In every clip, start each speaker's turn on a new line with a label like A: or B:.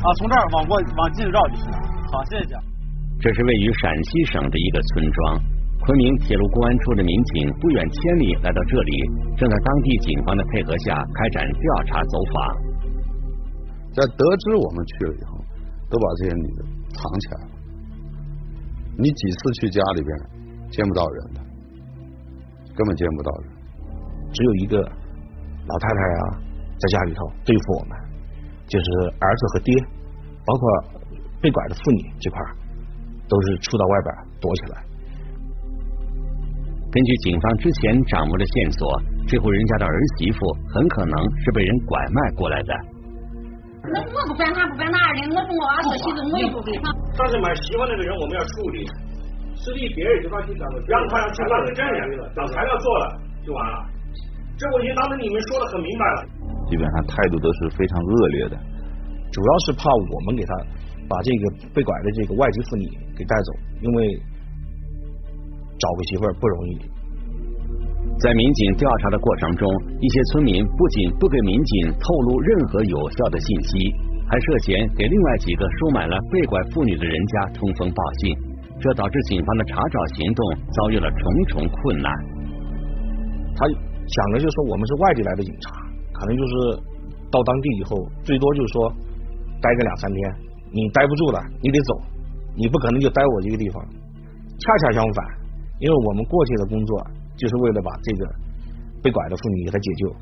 A: 啊，从这儿往过往进绕就行了。好，谢谢。
B: 这是位于陕西省的一个村庄，昆明铁路公安处的民警不远千里来到这里，正在当地警方的配合下开展调查走访。
C: 在得知我们去了以后，都把这些女的藏起来了。你几次去家里边见不到人的，根本见不到人，
D: 只有一个老太太啊，在家里头对付我们，就是儿子和爹，包括被拐的妇女这块。都是出到外边躲起来。
B: 根据警方之前掌握的线索，这户人家的儿媳妇很可能是被人拐卖过来的。
E: 那我不管他不管哪的，我是我儿子媳妇，我也不给他。
F: 但是买媳妇那个人，我们要处理。是你别人就把去当个，让他去当个证人，当材料做了就完了。这我已经当着你们说的很明白了。
G: 基本上态度都是非常恶劣的，
D: 主要是怕我们给他。把这个被拐的这个外籍妇女给带走，因为找个媳妇儿不容易。
B: 在民警调查的过程中，一些村民不仅不给民警透露任何有效的信息，还涉嫌给另外几个收买了被拐妇女的人家通风报信，这导致警方的查找行动遭遇了重重困难。
D: 他想的就是说，我们是外地来的警察，可能就是到当地以后，最多就是说待个两三天。你待不住了，你得走，你不可能就待我这个地方。恰恰相反，因为我们过去的工作就是为了把这个被拐的妇女给她解救。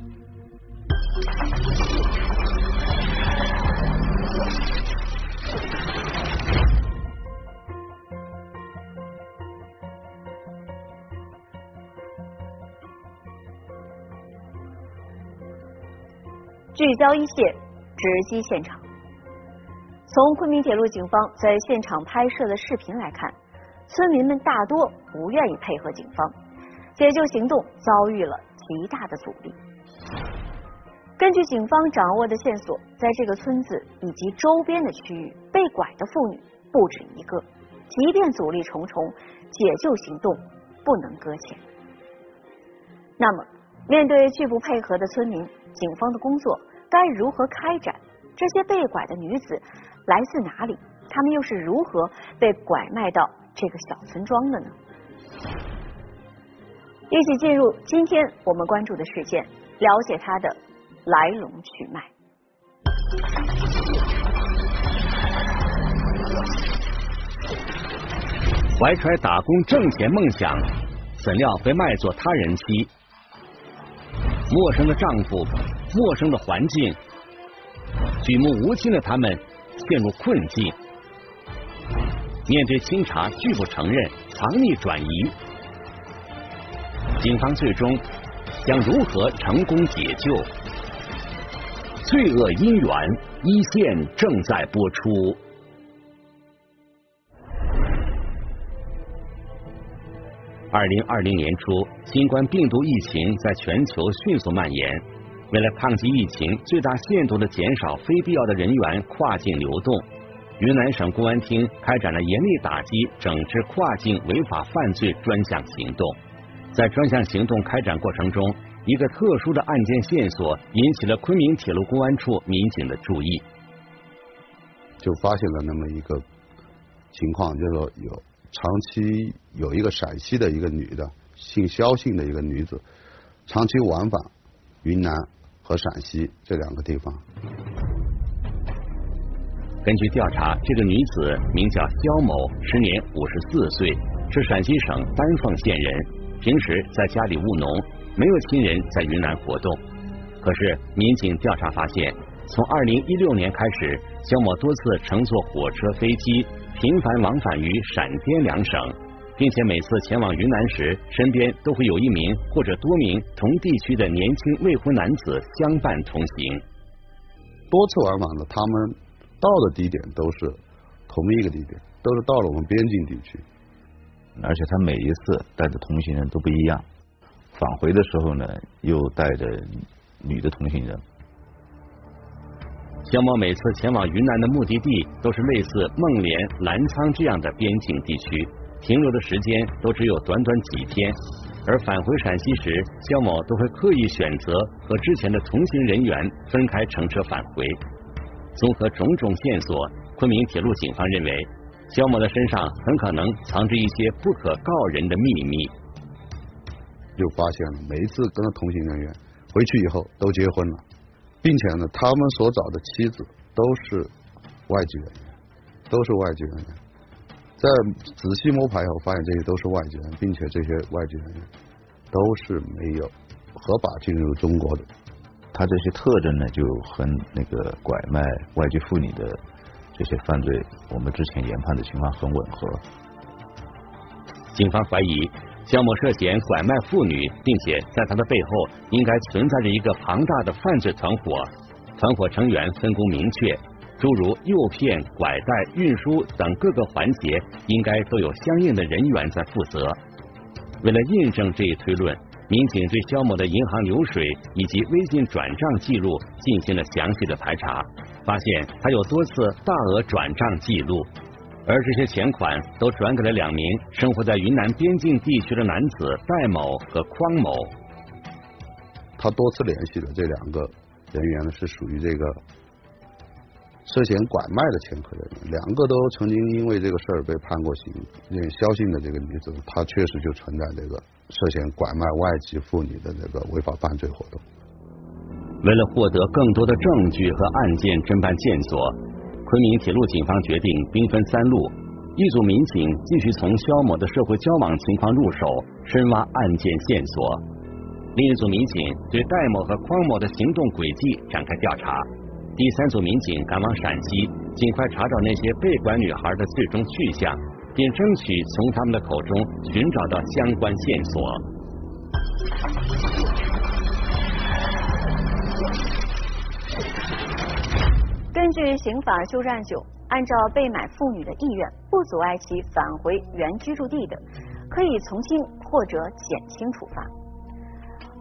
H: 聚焦一线，直击现场。从昆明铁路警方在现场拍摄的视频来看，村民们大多不愿意配合警方，解救行动遭遇了极大的阻力。根据警方掌握的线索，在这个村子以及周边的区域，被拐的妇女不止一个。即便阻力重重，解救行动不能搁浅。那么，面对拒不配合的村民，警方的工作该如何开展？这些被拐的女子。来自哪里？她们又是如何被拐卖到这个小村庄的呢？一起进入今天我们关注的事件，了解它的来龙去脉。
B: 怀揣打工挣钱梦想，怎料被卖作他人妻。陌生的丈夫，陌生的环境，举目无亲的他们。陷入困境，面对清查拒不承认，藏匿转移，警方最终将如何成功解救？罪恶因缘一线正在播出。二零二零年初，新冠病毒疫情在全球迅速蔓延。为了抗击疫情，最大限度的减少非必要的人员跨境流动，云南省公安厅开展了严厉打击、整治跨境违法犯罪专项行动。在专项行动开展过程中，一个特殊的案件线索引起了昆明铁路公安处民警的注意，
C: 就发现了那么一个情况，就是说有长期有一个陕西的一个女的，姓肖姓的一个女子，长期往返云南。和陕西这两个地方。
B: 根据调查，这个女子名叫肖某，时年五十四岁，是陕西省丹凤县人，平时在家里务农，没有亲人在云南活动。可是民警调查发现，从二零一六年开始，肖某多次乘坐火车、飞机，频繁往返于陕滇两省。并且每次前往云南时，身边都会有一名或者多名同地区的年轻未婚男子相伴同行。
C: 多次往返的，他们到的地点都是同一个地点，都是到了我们边境地区。
G: 而且他每一次带的同行人都不一样，返回的时候呢，又带着女的同行人。
B: 肖某每次前往云南的目的地都是类似孟连、澜沧这样的边境地区。停留的时间都只有短短几天，而返回陕西时，肖某都会刻意选择和之前的同行人员分开乘车返回。综合种种线索，昆明铁路警方认为，肖某的身上很可能藏着一些不可告人的秘密。
C: 就发现了，每一次跟着同行人员回去以后都结婚了，并且呢，他们所找的妻子都是外籍人员，都是外籍人员。在仔细摸排以后，发现这些都是外籍人，并且这些外籍人都是没有合法进入中国的。
G: 他这些特征呢，就和那个拐卖外籍妇女的这些犯罪，我们之前研判的情况很吻合。
B: 警方怀疑肖某涉嫌拐卖妇女，并且在他的背后应该存在着一个庞大的犯罪团伙，团伙成员分工明确，诸如诱骗、拐带、运输等各个环节，应该都有相应的人员在负责。为了印证这一推论。民警对肖某的银行流水以及微信转账记录进行了详细的排查，发现他有多次大额转账记录，而这些钱款都转给了两名生活在云南边境地区的男子戴某和匡某。
C: 他多次联系的这两个人员呢，是属于这个涉嫌拐卖的前科人员，两个都曾经因为这个事儿被判过刑。那肖姓的这个女子，她确实就存在这个。涉嫌拐卖外籍妇女的这个违法犯罪活动。
B: 为了获得更多的证据和案件侦办线索，昆明铁路警方决定兵分三路：一组民警继续从肖某的社会交往情况入手，深挖案件线索；另一组民警对戴某和匡某的行动轨迹展开调查；第三组民警赶往陕西，尽快查找那些被拐女孩的最终去向。并争取从他们的口中寻找到相关线索。
H: 根据刑法修正案九，按照被买妇女的意愿不阻碍其返回原居住地的，可以从轻或者减轻处罚。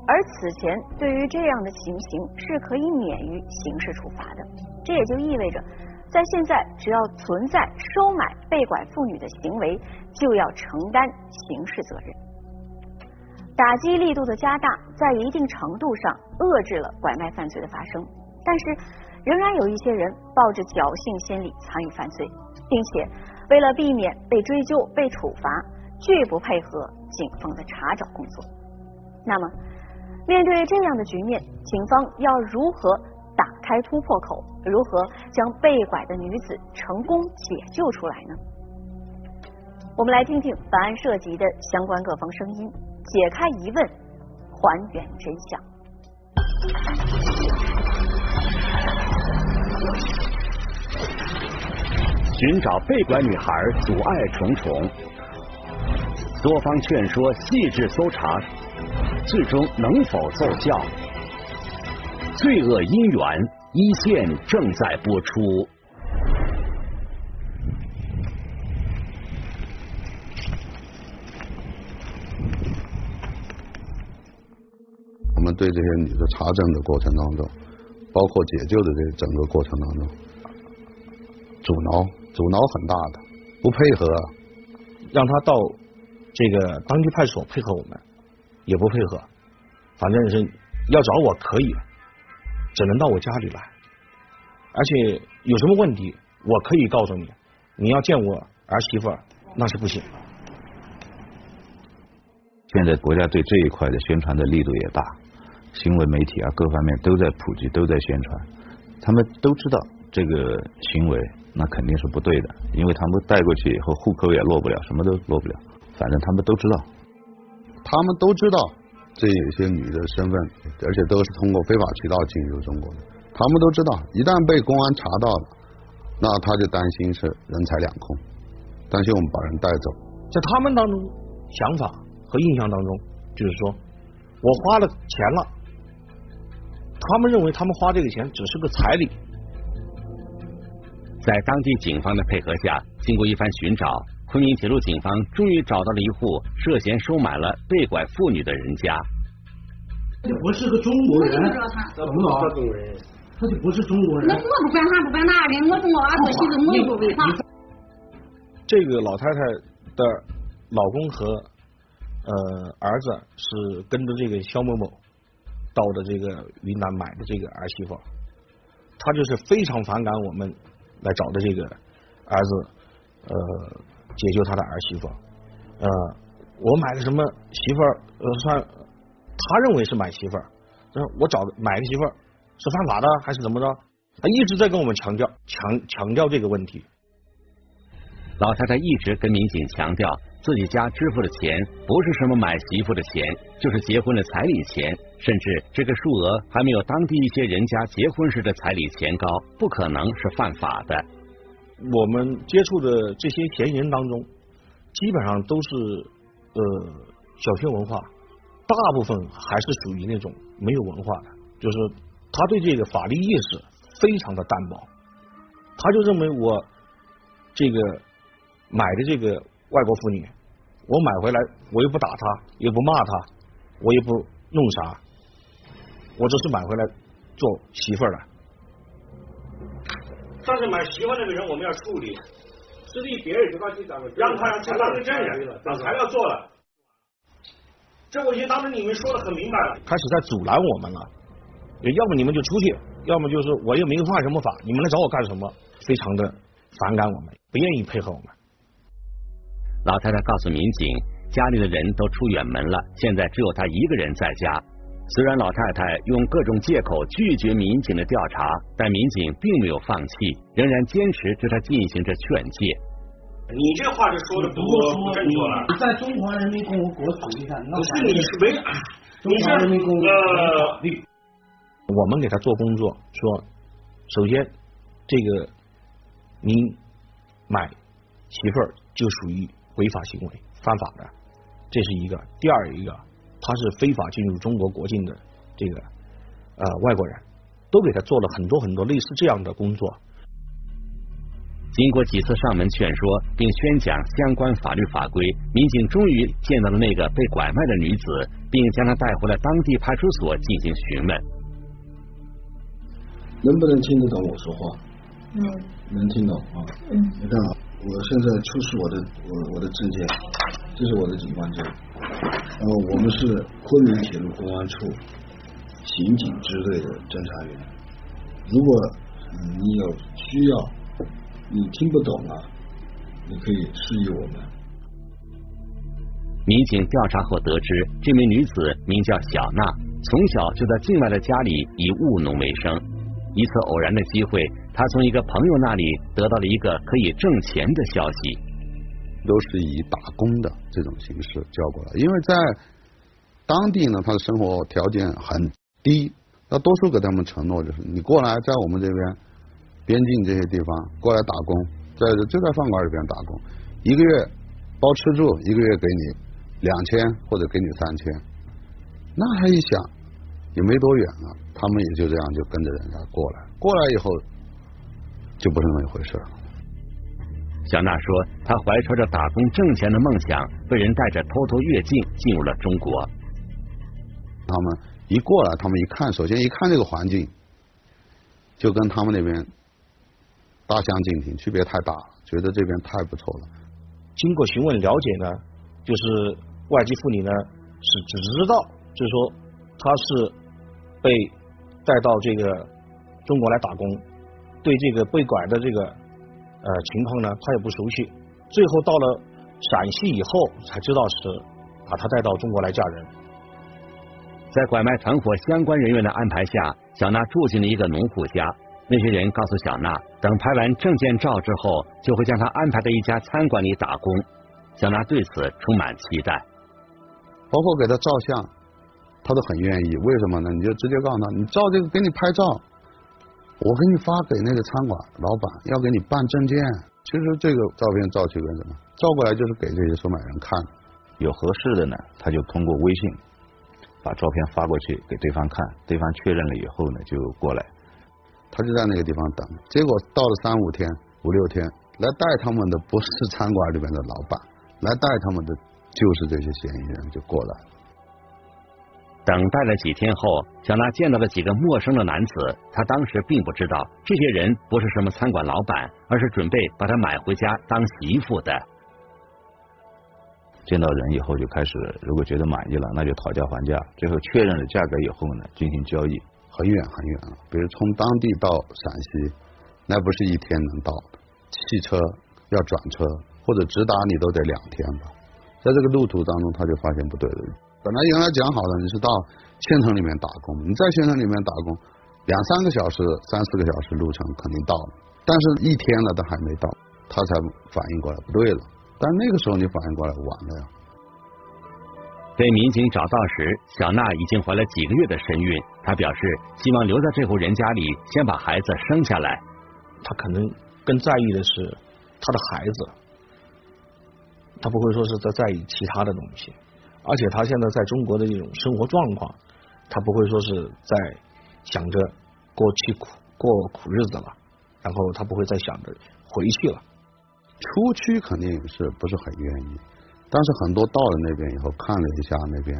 H: 而此前对于这样的情形是可以免于刑事处罚的。这也就意味着。在现在，只要存在收买被拐妇女的行为，就要承担刑事责任。打击力度的加大，在一定程度上遏制了拐卖犯罪的发生，但是仍然有一些人抱着侥幸心理参与犯罪，并且为了避免被追究、被处罚，拒不配合警方的查找工作。那么，面对这样的局面，警方要如何？打开突破口，如何将被拐的女子成功解救出来呢？我们来听听本案涉及的相关各方声音，解开疑问，还原真相。
B: 寻找被拐女孩，阻碍重重，多方劝说，细致搜查，最终能否奏效？罪恶因缘一线正在播出。
C: 我们对这些女的查证的过程当中，包括解救的这整个过程当中，阻挠阻挠很大的，不配合，
D: 让他到这个当地派出所配合我们，也不配合，反正是要找我可以。只能到我家里来，而且有什么问题，我可以告诉你。你要见我儿媳妇，那是不行。
G: 现在国家对这一块的宣传的力度也大，新闻媒体啊各方面都在普及，都在宣传。他们都知道这个行为那肯定是不对的，因为他们带过去以后，户口也落不了，什么都落不了。反正他们都知道，
C: 他们都知道。这有些女的身份，而且都是通过非法渠道进入中国的，他们都知道，一旦被公安查到了，那他就担心是人财两空，担心我们把人带走。
D: 在他们当中想法和印象当中，就是说我花了钱了，他们认为他们花这个钱只是个彩礼。
B: 在当地警方的配合下，经过一番寻找。昆明铁路警方终于找到了一户涉嫌收买了被拐妇女的人家。
A: 这不是个中国人，
F: 怎么了？他中国人，
A: 他就不是中国人。
E: 那我不管他不管哪的，我跟我儿子媳妇我又不违法。
D: 这个老太太的老公和呃，儿子是跟着这个肖某某到的这个云南买的这个儿媳妇，他就是非常反感我们来找的这个儿子，呃，解救他的儿媳妇，呃，我买个什么媳妇儿，呃，算他认为是买媳妇儿，我找买个媳妇儿是犯法的还是怎么着？他一直在跟我们强调强强调这个问题。
B: 老太太一直跟民警强调，自己家支付的钱不是什么买媳妇的钱，就是结婚的彩礼钱，甚至这个数额还没有当地一些人家结婚时的彩礼钱高，不可能是犯法的。
D: 我们接触的这些嫌疑人当中，基本上都是呃小学文化，大部分还是属于那种没有文化的，就是他对这个法律意识非常的淡薄，他就认为我这个。买的这个外国妇女，我买回来，我又不打她，也不骂她，我也不弄啥，我只是买回来做媳妇儿的。
F: 但是买媳妇那个人我们要处理，是立别人让他让去当个证人，把材料做了。这我已经当时你们说的很明白了。
D: 开始在阻拦我们了，要么你们就出去，要么就是我又没犯什么法，你们来找我干什么？非常的反感我们，不愿意配合我们。
B: 老太太告诉民警，家里的人都出远门了，现在只有她一个人在家。虽然老太太用各种借口拒绝民警的调查，但民警并没有放弃，仍然坚持对她进行着劝诫。
F: 你这话就说的不不正确了。
A: 在中华人民共和国土地上，
F: 不是你是没，
A: 中华人民共和国法律。
D: 我们给他做工作，说首先这个您买媳妇儿就属于。违法行为，犯法的，这是一个。第二一个，他是非法进入中国国境的这个呃外国人，都给他做了很多很多类似这样的工作。
B: 经过几次上门劝说，并宣讲相关法律法规，民警终于见到了那个被拐卖的女子，并将她带回了当地派出所进行询问。
I: 能不能听得懂我说话？
E: 嗯。
I: 能听懂啊。嗯。你看啊。我现在出示我的我我的证件，这是我的警官证。我们是昆明铁路公安处刑警支队的侦查员。如果你有需要，你听不懂啊，你可以示意我们。
B: 民警调查后得知，这名女子名叫小娜，从小就在境外的家里以务农为生。一次偶然的机会。她从一个朋友那里得到了一个可以挣钱的消息，
C: 都是以打工的这种形式叫过来，因为在当地呢，他的生活条件很低，那多数给他们承诺就是你过来在我们这边边境这些地方过来打工，在就在饭馆里边打工，一个月包吃住，一个月给你两千或者给你三千，那他一想也没多远啊，他们也就这样就跟着人家过来，过来以后。就不是那么一回事了。
B: 小娜说，她怀揣着打工挣钱的梦想，被人带着偷偷越境进入了中国。
C: 他们一过来，他们一看，首先一看这个环境，就跟他们那边大相径庭，区别太大了，觉得这边太不错了。
D: 经过询问了解呢，就是外籍妇女呢是只知道，就是说她是被带到这个中国来打工。对这个被拐的这个呃情况呢，他也不熟悉。最后到了陕西以后，才知道是把他带到中国来嫁人。
B: 在拐卖团伙相关人员的安排下，小娜住进了一个农户家。那些人告诉小娜，等拍完证件照之后，就会将她安排在一家餐馆里打工。小娜对此充满期待，
C: 包括给她照相，她都很愿意。为什么呢？你就直接告诉她，你照这个，给你拍照。我给你发给那个餐馆老板，要给你办证件。其实这个照片照起来什么？照过来就是给这些收买人看。
G: 有合适的呢，他就通过微信把照片发过去给对方看，对方确认了以后呢，就过来。
C: 他就在那个地方等。结果到了三五天、五六天，来带他们的不是餐馆里面的老板，来带他们的就是这些嫌疑人就过来了。
B: 等待了几天后，小娜见到了几个陌生的男子。她当时并不知道这些人不是什么餐馆老板，而是准备把她买回家当媳妇的。
G: 见到人以后就开始，如果觉得满意了，那就讨价还价，最后确认了价格以后呢，进行交易。
C: 很远很远了，比如从当地到陕西，那不是一天能到的，汽车要转车或者直达你都得两天吧。在这个路途当中，他就发现不对了。本来原来讲好的你是到县城里面打工，你在县城里面打工两三个小时、三四个小时路程肯定到了，但是一天了都还没到，他才反应过来不对了。但那个时候你反应过来晚了呀。
B: 被民警找到时，小娜已经怀了几个月的身孕。她表示希望留在这户人家里，先把孩子生下来。
D: 她可能更在意的是她的孩子，她不会说是在在意其他的东西。而且他现在在中国的这种生活状况，他不会说是在想着过去苦过苦日子了，然后他不会再想着回去了。
C: 出去肯定是不是很愿意。但是很多到了那边以后，看了一下那边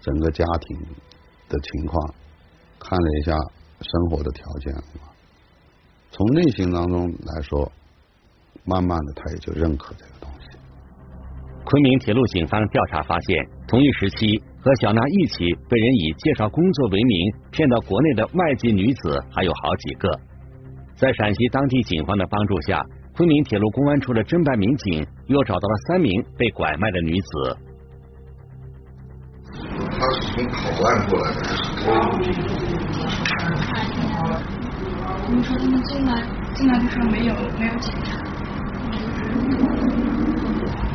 C: 整个家庭的情况，看了一下生活的条件，从内心当中来说，慢慢的他也就认可这个东西。
B: 昆明铁路警方调查发现，同一时期和小娜一起被人以介绍工作为名骗到国内的外籍女子还有好几个，在陕西当地警方的帮助下。昆明铁路公安处的侦办民警又找到了三名被拐卖的女子。
J: 他是从口岸过来的，还是偷渡进的？
K: 他们说他们进来进来的时候没有没有检查，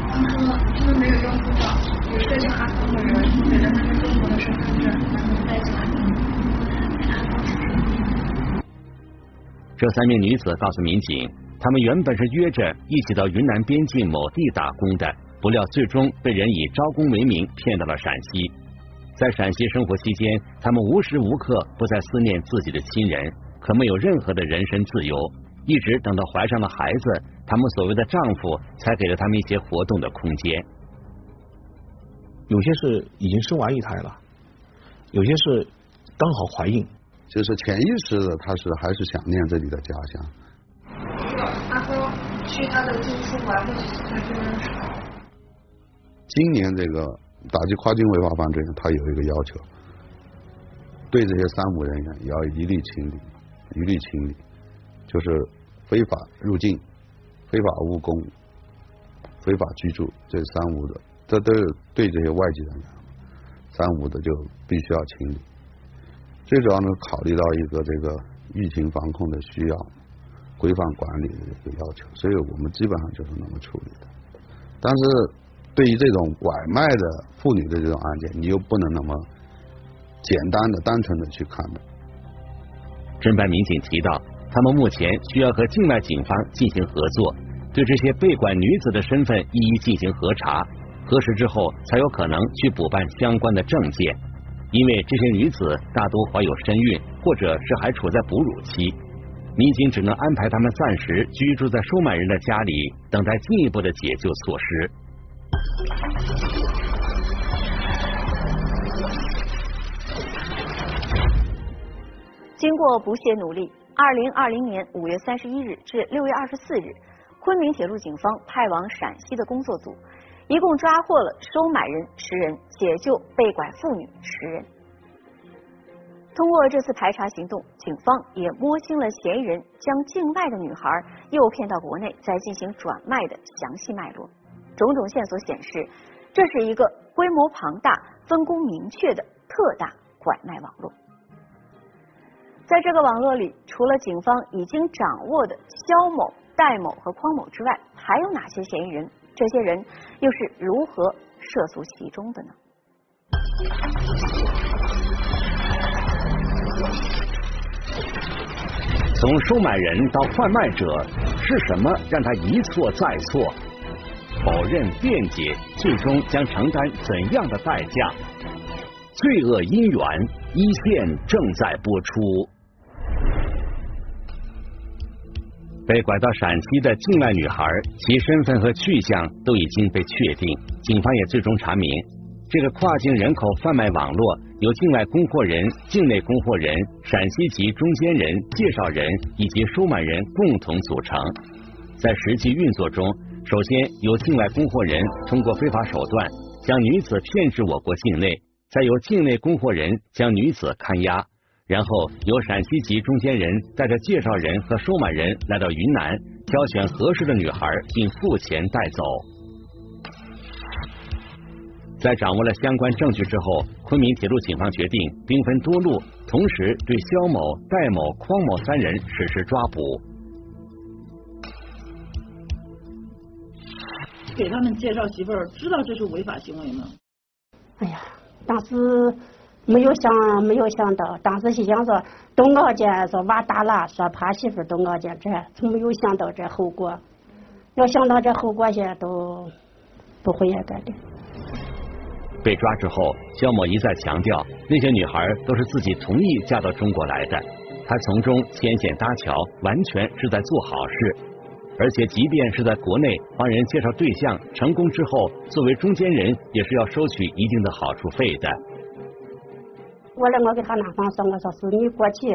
K: 他们说他们没有用护照，有个叫阿峰的人给了他们中国的身份证，然后带进来。
B: 这三名女子告诉民警。他们原本是约着一起到云南边境某地打工的，不料最终被人以招工为名骗到了陕西。在陕西生活期间，他们无时无刻不在思念自己的亲人，可没有任何的人身自由。一直等到怀上了孩子，他们所谓的丈夫才给了他们一些活动的空间。
D: 有些是已经生完一胎了，有些是刚好怀孕，
C: 就是潜意识的，他是还是想念自己的家乡。今年这个打击跨境违法犯罪，他有一个要求，对这些三无人员要一律清理，一律清理，就是非法入境、非法务工、非法居住这三无的，这都有对这些外籍人员，三无的就必须要清理。最主要呢，考虑到一个这个疫情防控的需要。规范管理的一个要求，所以我们基本上就是那么处理的。但是对于这种拐卖的妇女的这种案件，你又不能那么简单的、单纯的去看的。
B: 侦办民警提到，他们目前需要和境外警方进行合作，对这些被拐女子的身份一一进行核查，核实之后才有可能去补办相关的证件。因为这些女子大多怀有身孕，或者是还处在哺乳期。民警只能安排他们暂时居住在收买人的家里，等待进一步的解救措施。
H: 经过不懈努力，二零二零年五月三十一日至六月二十四日，昆明铁路警方派往陕西的工作组，一共抓获了收买人十人，解救被拐妇女十人。通过这次排查行动，警方也摸清了嫌疑人将境外的女孩诱骗到国内再进行转卖的详细脉络。种种线索显示，这是一个规模庞大、分工明确的特大拐卖网络。在这个网络里，除了警方已经掌握的肖某、戴某和匡某之外，还有哪些嫌疑人？这些人又是如何涉足其中的呢？
B: 从收买人到贩卖者，是什么让他一错再错？否认、辩解，最终将承担怎样的代价？罪恶因缘，一线正在播出。被拐到陕西的境外女孩，其身份和去向都已经被确定，警方也最终查明。这个跨境人口贩卖网络由境外供货人、境内供货人、陕西籍中间人、介绍人以及收买人共同组成。在实际运作中，首先由境外供货人通过非法手段将女子骗至我国境内，再由境内供货人将女子看押，然后由陕西籍中间人带着介绍人和收买人来到云南，挑选合适的女孩并付钱带走。在掌握了相关证据之后，昆明铁路警方决定兵分多路，同时对肖某、戴某、匡某三人实施抓捕。
L: 给他们介绍媳妇儿，知道这是违法行为吗？
M: 哎呀，当时没有想，没有想到，当时是想说都熬见，说娃大了，说怕媳妇儿都熬见这，从没有想到这后果。要想到这后果些，都不会也干的。
B: 被抓之后，肖某一再强调，那些女孩都是自己同意嫁到中国来的，他从中牵线搭桥，完全是在做好事。而且，即便是在国内帮人介绍对象成功之后，作为中间人也是要收取一定的好处费的。
M: 我来，我给他男方说，我说是你过去，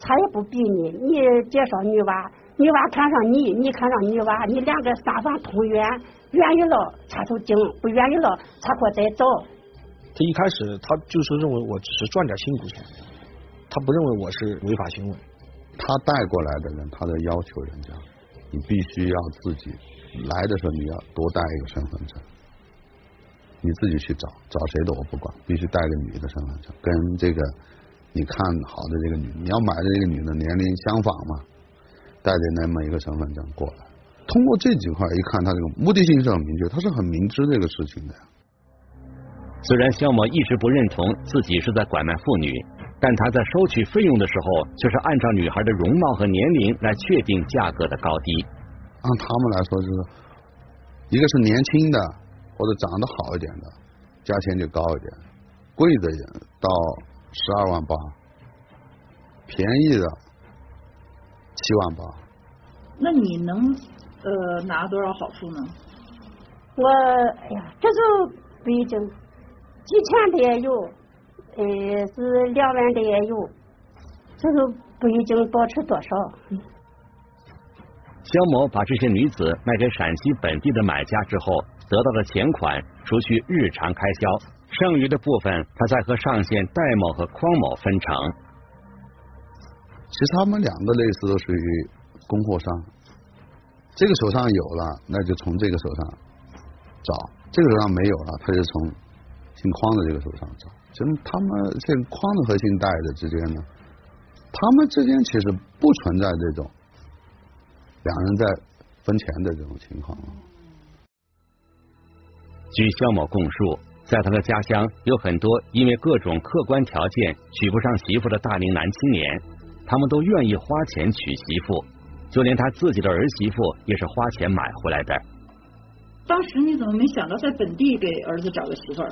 M: 他也不逼你，你介绍女娃，女娃看上你，你看上女娃，你两个三方同源，愿意了他就进，不愿意了他可再走。
D: 他一开始他就是认为我只是赚点辛苦钱，他不认为我是违法行为。
C: 他带过来的人，他在要求人家。你必须要自己来的时候，你要多带一个身份证。你自己去找，找谁的我不管，必须带个女的身份证，跟这个你看好的这个女，你要买的这个女的年龄相仿嘛，带着那么一个身份证过来。通过这几块一看，他这个目的性是很明确，他是很明知这个事情的。
B: 虽然肖某一直不认同自己是在拐卖妇女。但他在收取费用的时候，却是按照女孩的容貌和年龄来确定价格的高低。
C: 按他们来说，就是一个是年轻的或者长得好一点的，价钱就高一点；贵的到十二万八，便宜的七万八。
L: 那你能呃拿多少好处呢？
M: 我哎呀，这就不一定，几千的也有。呃，是两万的也有，就是不一定保持多少。
B: 肖某把这些女子卖给陕西本地的买家之后，得到的钱款除去日常开销，剩余的部分他再和上线戴某和匡某分成。
C: 其实他们两个类似都属于供货商，这个手上有了，那就从这个手上找；这个手上没有了，他就从姓匡的这个手上找。其实他们姓匡的和姓戴的之间呢，他们之间其实不存在这种两人在分钱的这种情况。
B: 据肖某供述，在他的家乡有很多因为各种客观条件娶不上媳妇的大龄男青年，他们都愿意花钱娶媳妇，就连他自己的儿媳妇也是花钱买回来的。
L: 当时你怎么没想到在本地给儿子找个媳妇儿？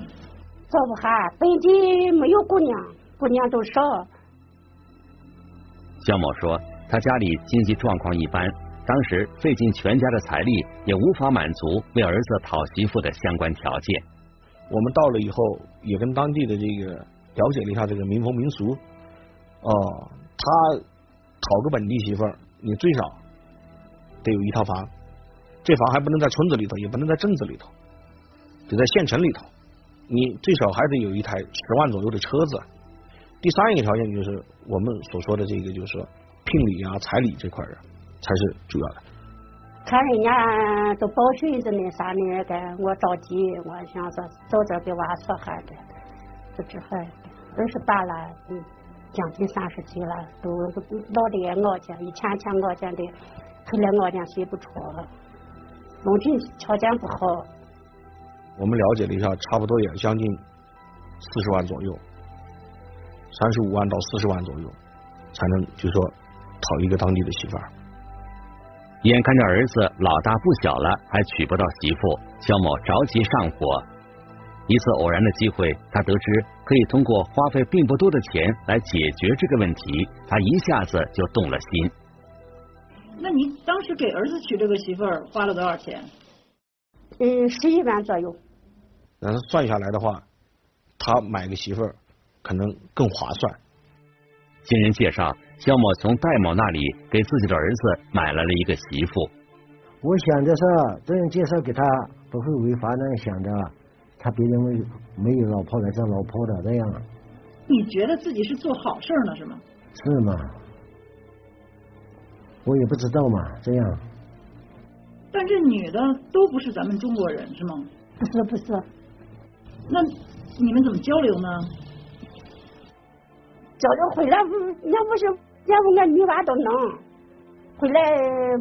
M: 找不下，本地没有姑娘，姑娘都少。
B: 肖某说，他家里经济状况一般，当时费尽全家的财力，也无法满足为儿子讨媳妇的相关条件。
D: 我们到了以后，也跟当地的这个了解了一下这个民风民俗。哦，他讨个本地媳妇儿，你最少得有一套房，这房还不能在村子里头，也不能在镇子里头，得在县城里头。你最少还得有一台十万左右的车子。第三一个条件就是我们所说的这个，就是说聘礼啊、彩礼这块儿才是主要的。
M: 看人家都抱孙子那啥那个，我着急，我想说早点给娃说孩子，就这孩二十八了，嗯，将近三十岁了，都老的也熬钱，以前前熬煎的，后来熬煎睡不着，农村条件不好。
D: 我们了解了一下，差不多也将近四十万左右，三十五万到四十万左右，才能就说讨一个当地的媳妇儿。
B: 眼看着儿子老大不小了，还娶不到媳妇，肖某着急上火。一次偶然的机会，他得知可以通过花费并不多的钱来解决这个问题，他一下子就动了心。
L: 那你当时给儿子娶这个媳妇儿花了多少钱？
M: 嗯，十一万左右。
D: 那算下来的话，他买个媳妇儿可能更划算。
B: 经人介绍，肖某从戴某那里给自己的儿子买来了一个媳妇。
N: 我想的是这样介绍给他不会违法，那样想的，他别人没没有老婆来找老婆的这样。
L: 你觉得自己是做好事呢是吗？
N: 是吗？我也不知道嘛，这样。
L: 但这女的都不是咱们中国人是吗？
M: 不是不是。
L: 那你们怎么交流呢？
M: 交流回来，要不是要不俺女娃都能，回来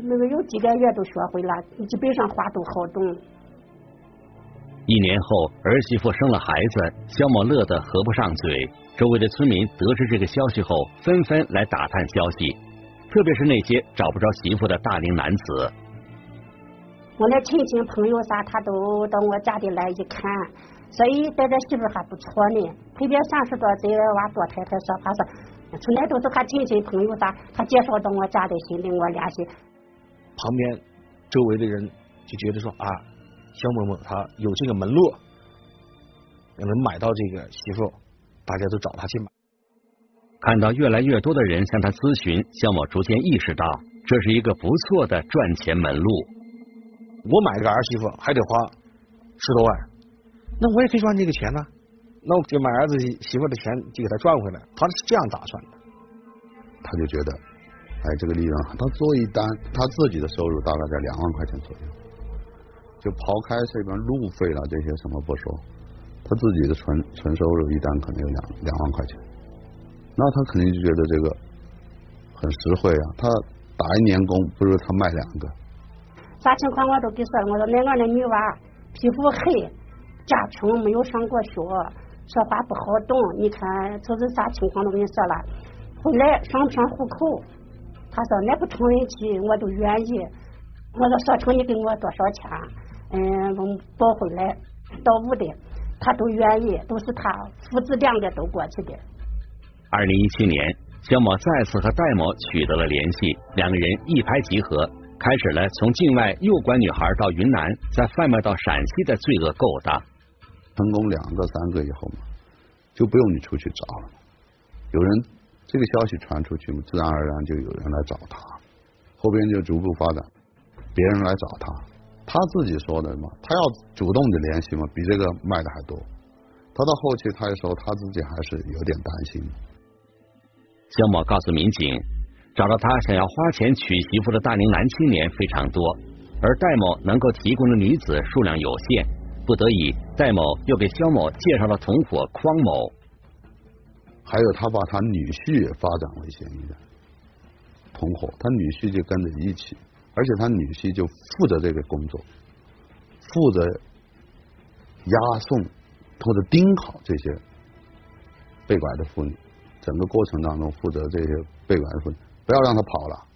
M: 没有几个月都学会了，基本上话都好懂。
B: 一年后，儿媳妇生了孩子，肖某乐得合不上嘴。周围的村民得知这个消息后，纷纷来打探消息，特别是那些找不着媳妇的大龄男子。
M: 我那亲戚朋友啥，他都到我家里来一看，所以带这媳妇还不错呢。特别三十多岁娃多太太说，他说从来都是他亲戚朋友啥，他介绍到我家里去跟我联系。
D: 旁边周围的人就觉得说啊。肖某某他有这个门路，能买到这个媳妇，大家都找他去买。
B: 看到越来越多的人向他咨询，肖某逐渐意识到这是一个不错的赚钱门路。
D: 我买个儿媳妇还得花十多万，那我也可以赚这个钱呢。那我就买儿子媳妇的钱就给他赚回来，他是这样打算的。
C: 他就觉得，哎，这个利润，他做一单，他自己的收入大概在两万块钱左右。就抛开这边路费了这些什么不说，他自己的纯纯收入一单可能有两两万块钱，那他肯定就觉得这个很实惠啊。他打一年工不如他卖两个。
M: 啥情况我都给说了，我说那俺的女娃皮肤黑，家穷没有上过学，说话不好懂。你看就是啥情况都跟你说了，回来上不上户口？他说那不成问题，我都愿意。我说说成你给我多少钱？嗯，我抱回来到屋的，他都愿意，都是他父子两个都过去的。
B: 二零一七年，肖某再次和戴某取得了联系，两个人一拍即合，开始了从境外诱拐女孩到云南，再贩卖到陕西的罪恶勾当。
C: 成功两个三个以后嘛，就不用你出去找了，有人这个消息传出去嘛，自然而然就有人来找他，后边就逐步发展，别人来找他。他自己说的嘛，他要主动的联系嘛，比这个卖的还多。他到后期他也说他自己还是有点担心。
B: 肖某告诉民警，找到他想要花钱娶媳妇的大龄男青年非常多，而戴某能够提供的女子数量有限，不得已戴某又给肖某介绍了同伙匡某。
C: 还有他把他女婿也发展为嫌疑人，同伙，他女婿就跟着一起。而且他女婿就负责这个工作，负责押送或者盯好这些被拐的妇女，整个过程当中负责这些被拐的妇女，不要让他跑了。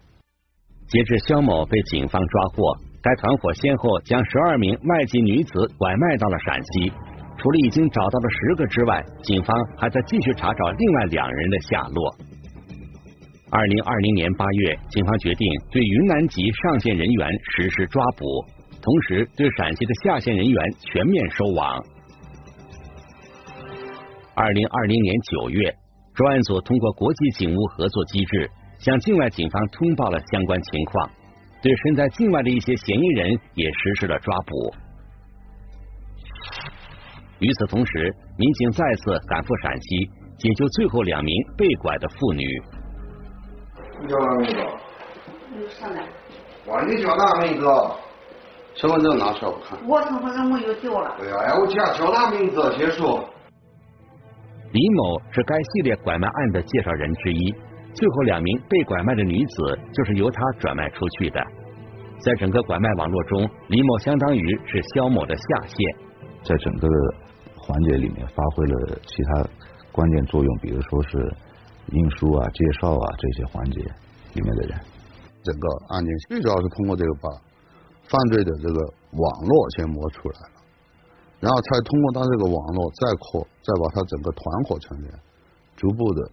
B: 截至肖某被警方抓获，该团伙先后将十二名外籍女子拐卖到了陕西。除了已经找到了十个之外，警方还在继续查找另外两人的下落。二零二零年八月，警方决定对云南籍上线人员实施抓捕，同时对陕西的下线人员全面收网。二零二零年九月，专案组通过国际警务合作机制，向境外警方通报了相关情况，对身在境外的一些嫌疑人也实施了抓捕。与此同时，民警再次赶赴陕西，解救最后两名被拐的妇女。
J: 你叫哪名字？
E: 你上来。
J: 叫哪名字？
C: 身份证拿出来我看。
E: 我身份证没有丢了。
J: 对呀，哎，我叫叫哪名字？结束。
B: 李某是该系列拐卖案的介绍人之一，最后两名被拐卖的女子就是由他转卖出去的。在整个拐卖网络中，李某相当于是肖某的下线，
G: 在整个环节里面发挥了其他关键作用，比如说是。运输啊，介绍啊，这些环节里面的人，
C: 整个案件最主要是通过这个把犯罪的这个网络先摸出来了，然后才通过他这个网络再扩，再把他整个团伙成员逐步的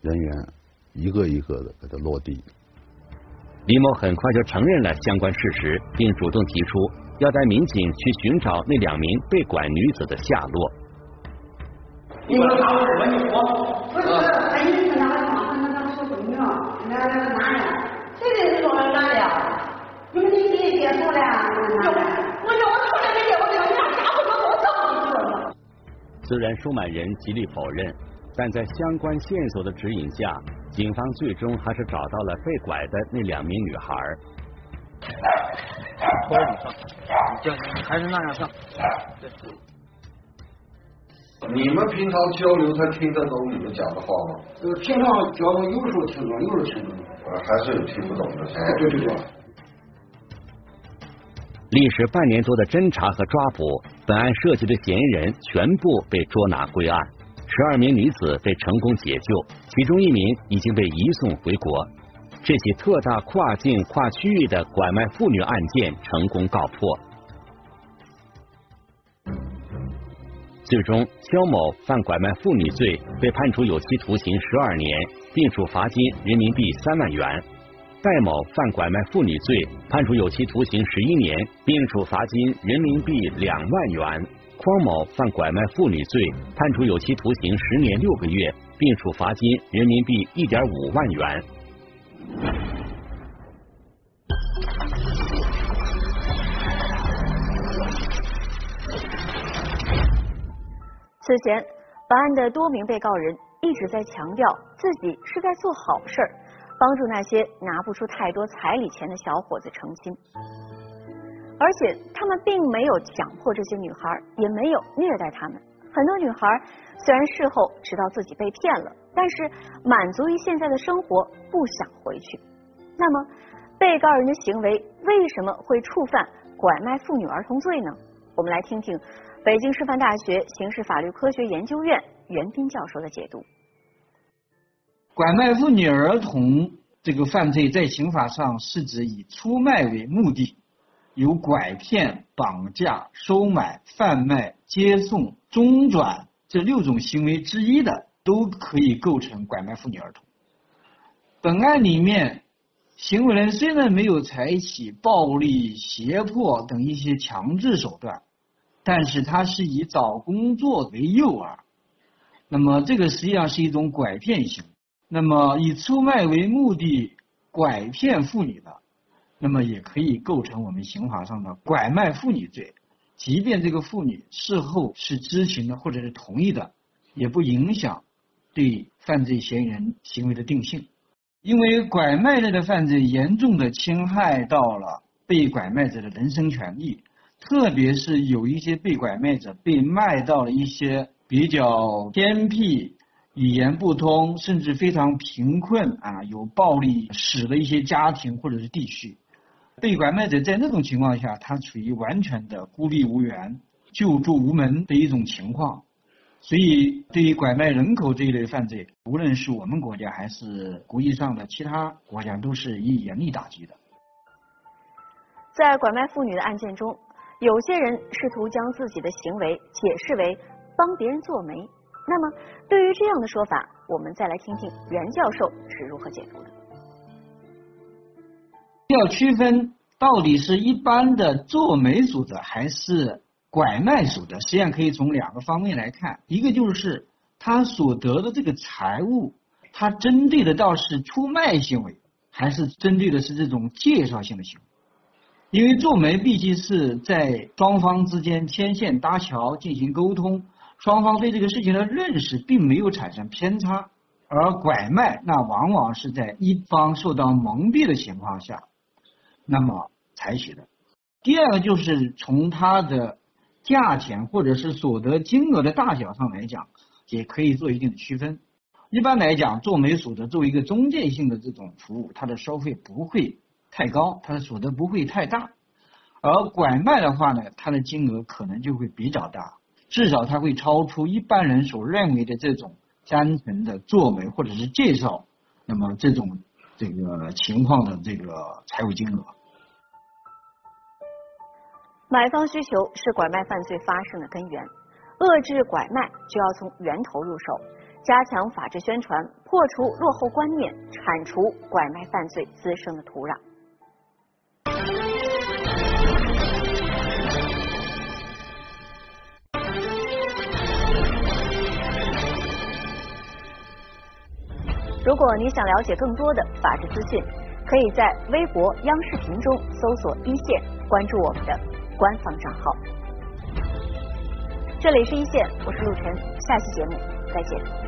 C: 人员一个一个的给他落地，
B: 李某很快就承认了相关事实，并主动提出要带民警去寻找那两名被拐女子的下落。
E: 你们我什么？你？不是，他，那那个，你们结束了？我，我从来没过你，走？
B: 虽然收买人极力否认，但在相关线索的指引下。警方最终还是找到了被拐的那两名女孩。
A: 拖着你上，你叫你还是那样上。对。
J: 你们平常交流，他听得懂你们讲的话吗？
I: 呃，平常交流有时候听懂，有时候听不懂。
J: 呃，还是有听不懂的。
I: 哎，对对对。
B: 历时半年多的侦查和抓捕，本案涉及的嫌疑人全部被捉拿归案，十二名女子被成功解救，其中一名已经被移送回国。这起特大跨境跨区域的拐卖妇女案件成功告破。最终，肖某犯拐卖妇女罪，被判处有期徒刑十二年，并处罚金人民币三万元；戴某犯拐卖妇女罪，判处有期徒刑十一年，并处罚金人民币两万元；匡某犯拐卖妇女罪，判处有期徒刑十年六个月，并处罚金人民币一点五万元。
H: 此前，本案的多名被告人一直在强调自己是在做好事儿，帮助那些拿不出太多彩礼钱的小伙子成亲，而且他们并没有强迫这些女孩，也没有虐待她们。很多女孩虽然事后知道自己被骗了，但是满足于现在的生活，不想回去。那么，被告人的行为为什么会触犯拐卖妇女儿童罪呢？我们来听听。北京师范大学刑事法律科学研究院袁斌教授的解读：
O: 拐卖妇女儿童这个犯罪，在刑法上是指以出卖为目的，有拐骗、绑架、收买、贩卖、接送、中转这六种行为之一的，都可以构成拐卖妇女儿童。本案里面，行为人虽然没有采取暴力、胁迫等一些强制手段。但是他是以找工作为诱饵，那么这个实际上是一种拐骗型。那么以出卖为目的拐骗妇女的，那么也可以构成我们刑法上的拐卖妇女罪。即便这个妇女事后是知情的或者是同意的，也不影响对犯罪嫌疑人行为的定性。因为拐卖类的犯罪严重的侵害到了被拐卖者的人身权利。特别是有一些被拐卖者被卖到了一些比较偏僻、语言不通，甚至非常贫困啊，有暴力史的一些家庭或者是地区，被拐卖者在那种情况下，他处于完全的孤立无援、救助无门的一种情况。所以，对于拐卖人口这一类犯罪，无论是我们国家还是国际上的其他国家，都是以严厉打击的。
H: 在拐卖妇女的案件中。有些人试图将自己的行为解释为帮别人做媒，那么对于这样的说法，我们再来听听袁教授是如何解读的。
O: 要区分到底是一般的做媒组织还是拐卖组织，实际上可以从两个方面来看，一个就是他所得的这个财物，他针对的倒是出卖行为，还是针对的是这种介绍性的行为。因为做媒毕竟是在双方之间牵线搭桥进行沟通，双方对这个事情的认识并没有产生偏差，而拐卖那往往是在一方受到蒙蔽的情况下，那么采取的。第二个就是从它的价钱或者是所得金额的大小上来讲，也可以做一定的区分。一般来讲，做媒所得作为一个中介性的这种服务，它的收费不会。太高，它的所得不会太大，而拐卖的话呢，它的金额可能就会比较大，至少它会超出一般人所认为的这种单纯的做媒或者是介绍，那么这种这个情况的这个财务金额。
H: 买方需求是拐卖犯罪发生的根源，遏制拐卖就要从源头入手，加强法制宣传，破除落后观念，铲除拐卖犯罪滋生的土壤。如果你想了解更多的法治资讯，可以在微博、央视频中搜索“一线”，关注我们的官方账号。这里是一线，我是陆晨，下期节目再见。